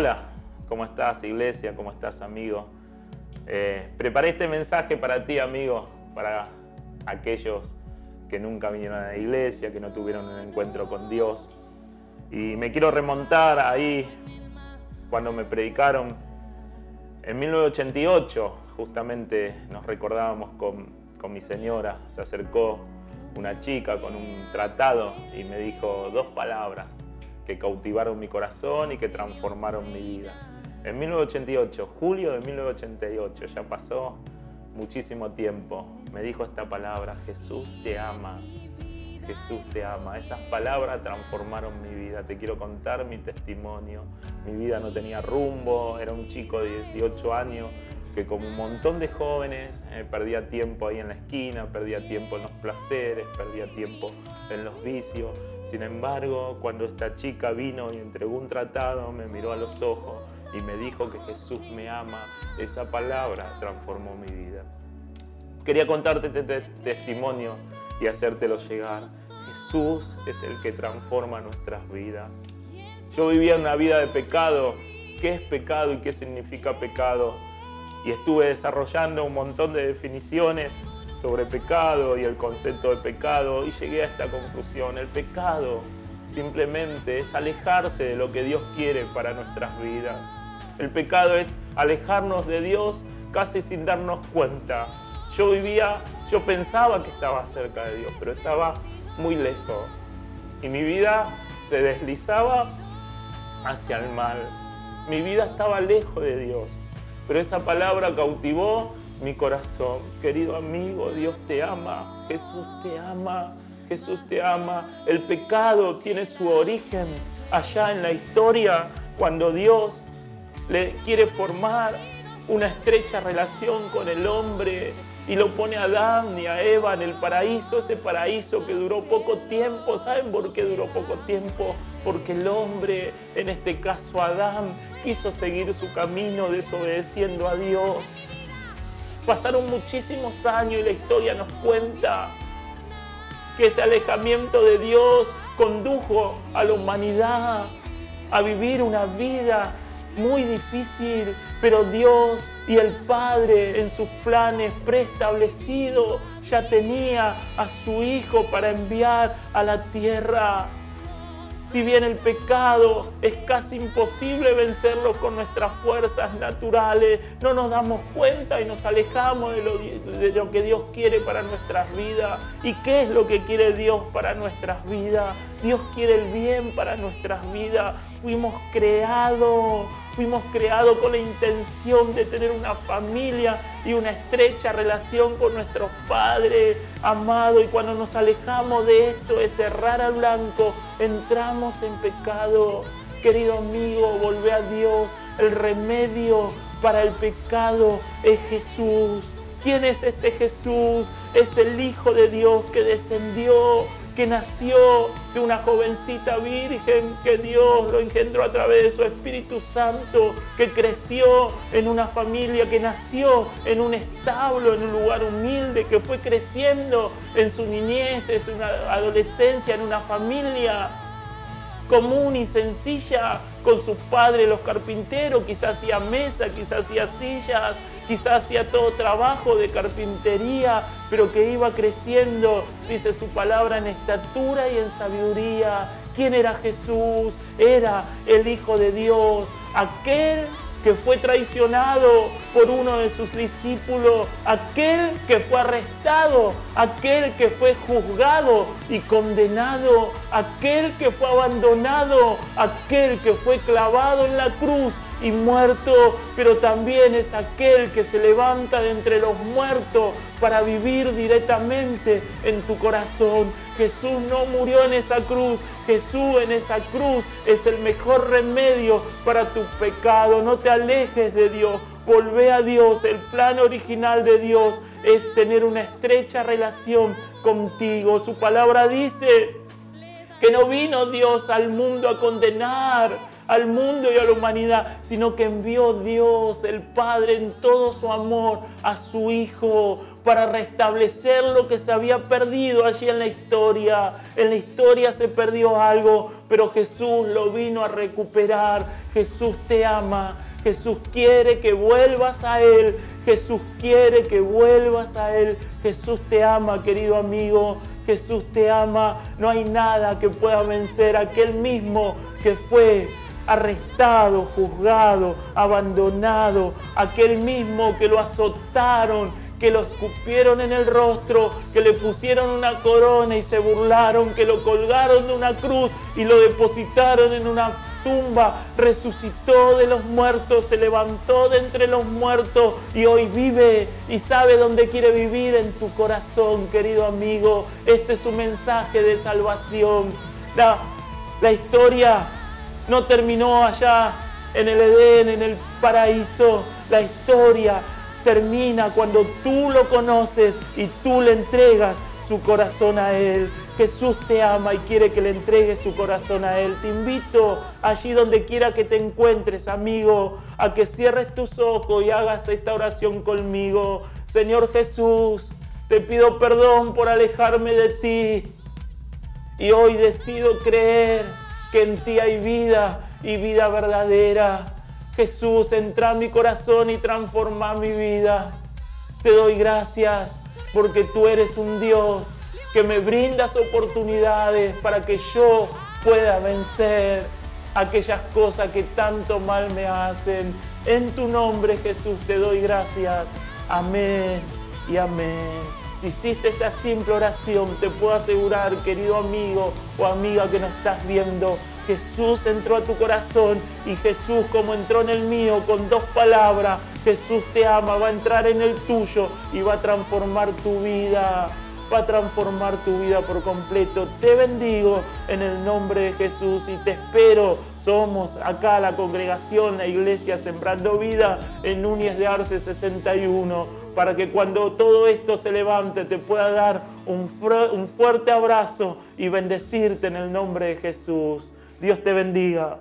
Hola, ¿cómo estás iglesia? ¿Cómo estás amigo? Eh, preparé este mensaje para ti amigo, para aquellos que nunca vinieron a la iglesia, que no tuvieron un encuentro con Dios. Y me quiero remontar ahí cuando me predicaron en 1988, justamente nos recordábamos con, con mi señora, se acercó una chica con un tratado y me dijo dos palabras que cautivaron mi corazón y que transformaron mi vida. En 1988, julio de 1988, ya pasó muchísimo tiempo, me dijo esta palabra, Jesús te ama, Jesús te ama. Esas palabras transformaron mi vida. Te quiero contar mi testimonio. Mi vida no tenía rumbo, era un chico de 18 años que como un montón de jóvenes eh, perdía tiempo ahí en la esquina, perdía tiempo en los placeres, perdía tiempo en los vicios. Sin embargo, cuando esta chica vino y entregó un tratado, me miró a los ojos y me dijo que Jesús me ama, esa palabra transformó mi vida. Quería contarte este testimonio y hacértelo llegar. Jesús es el que transforma nuestras vidas. Yo vivía una vida de pecado. ¿Qué es pecado y qué significa pecado? y estuve desarrollando un montón de definiciones sobre pecado y el concepto de pecado y llegué a esta conclusión. El pecado simplemente es alejarse de lo que Dios quiere para nuestras vidas. El pecado es alejarnos de Dios casi sin darnos cuenta. Yo vivía, yo pensaba que estaba cerca de Dios, pero estaba muy lejos. Y mi vida se deslizaba hacia el mal. Mi vida estaba lejos de Dios pero esa palabra cautivó mi corazón. Querido amigo, Dios te ama, Jesús te ama, Jesús te ama. El pecado tiene su origen allá en la historia, cuando Dios le quiere formar una estrecha relación con el hombre y lo pone a Adán y a Eva en el paraíso, ese paraíso que duró poco tiempo. ¿Saben por qué duró poco tiempo? Porque el hombre, en este caso Adán, quiso seguir su camino desobedeciendo a Dios. Pasaron muchísimos años y la historia nos cuenta que ese alejamiento de Dios condujo a la humanidad a vivir una vida muy difícil, pero Dios y el Padre en sus planes preestablecidos ya tenía a su Hijo para enviar a la tierra. Si bien el pecado es casi imposible vencerlo con nuestras fuerzas naturales, no nos damos cuenta y nos alejamos de lo, de lo, que Dios quiere para nuestras vidas. ¿Y qué es lo que quiere Dios para nuestras vidas? Dios quiere el bien para nuestras vidas. Fuimos creados Fuimos creados con la intención de tener una familia y una estrecha relación con nuestros padres amados. Y cuando nos alejamos de esto, de cerrar al blanco, entramos en pecado. Querido amigo, volvé a Dios. El remedio para el pecado es Jesús. ¿Quién es este Jesús? Es el Hijo de Dios que descendió que nació de una jovencita virgen, que Dios lo engendró a través de su Espíritu Santo, que creció en una familia, que nació en un establo, en un lugar humilde, que fue creciendo en su niñez, en su adolescencia, en una familia común y sencilla con sus padres los carpinteros, quizás hacía mesa, quizás hacía sillas, quizás hacía todo trabajo de carpintería, pero que iba creciendo, dice su palabra, en estatura y en sabiduría. ¿Quién era Jesús? Era el Hijo de Dios, aquel que fue traicionado por uno de sus discípulos, aquel que fue arrestado, aquel que fue juzgado y condenado, aquel que fue abandonado, aquel que fue clavado en la cruz y muerto, pero también es aquel que se levanta de entre los muertos para vivir directamente en tu corazón. Jesús no murió en esa cruz, Jesús en esa cruz es el mejor remedio para tu pecado. No te alejes de Dios, volvé a Dios. El plan original de Dios es tener una estrecha relación contigo. Su palabra dice que no vino Dios al mundo a condenar, al mundo y a la humanidad, sino que envió Dios, el Padre, en todo su amor a su Hijo para restablecer lo que se había perdido allí en la historia. En la historia se perdió algo, pero Jesús lo vino a recuperar. Jesús te ama. Jesús quiere que vuelvas a Él. Jesús quiere que vuelvas a Él. Jesús te ama, querido amigo. Jesús te ama. No hay nada que pueda vencer a aquel mismo que fue arrestado, juzgado, abandonado. Aquel mismo que lo azotaron, que lo escupieron en el rostro, que le pusieron una corona y se burlaron, que lo colgaron de una cruz y lo depositaron en una tumba, resucitó de los muertos, se levantó de entre los muertos y hoy vive y sabe dónde quiere vivir en tu corazón, querido amigo. Este es un mensaje de salvación. La, la historia no terminó allá en el Edén, en el paraíso. La historia termina cuando tú lo conoces y tú le entregas su corazón a Él. Jesús te ama y quiere que le entregues su corazón a Él. Te invito allí donde quiera que te encuentres, amigo, a que cierres tus ojos y hagas esta oración conmigo. Señor Jesús, te pido perdón por alejarme de ti. Y hoy decido creer que en ti hay vida y vida verdadera. Jesús, entra en mi corazón y transforma mi vida. Te doy gracias porque tú eres un Dios que me brindas oportunidades para que yo pueda vencer aquellas cosas que tanto mal me hacen. En tu nombre Jesús te doy gracias. Amén y amén. Si hiciste esta simple oración, te puedo asegurar, querido amigo o amiga que nos estás viendo, Jesús entró a tu corazón y Jesús como entró en el mío con dos palabras, Jesús te ama, va a entrar en el tuyo y va a transformar tu vida va a transformar tu vida por completo. Te bendigo en el nombre de Jesús y te espero. Somos acá la congregación, la iglesia Sembrando Vida en Núñez de Arce 61, para que cuando todo esto se levante te pueda dar un, un fuerte abrazo y bendecirte en el nombre de Jesús. Dios te bendiga.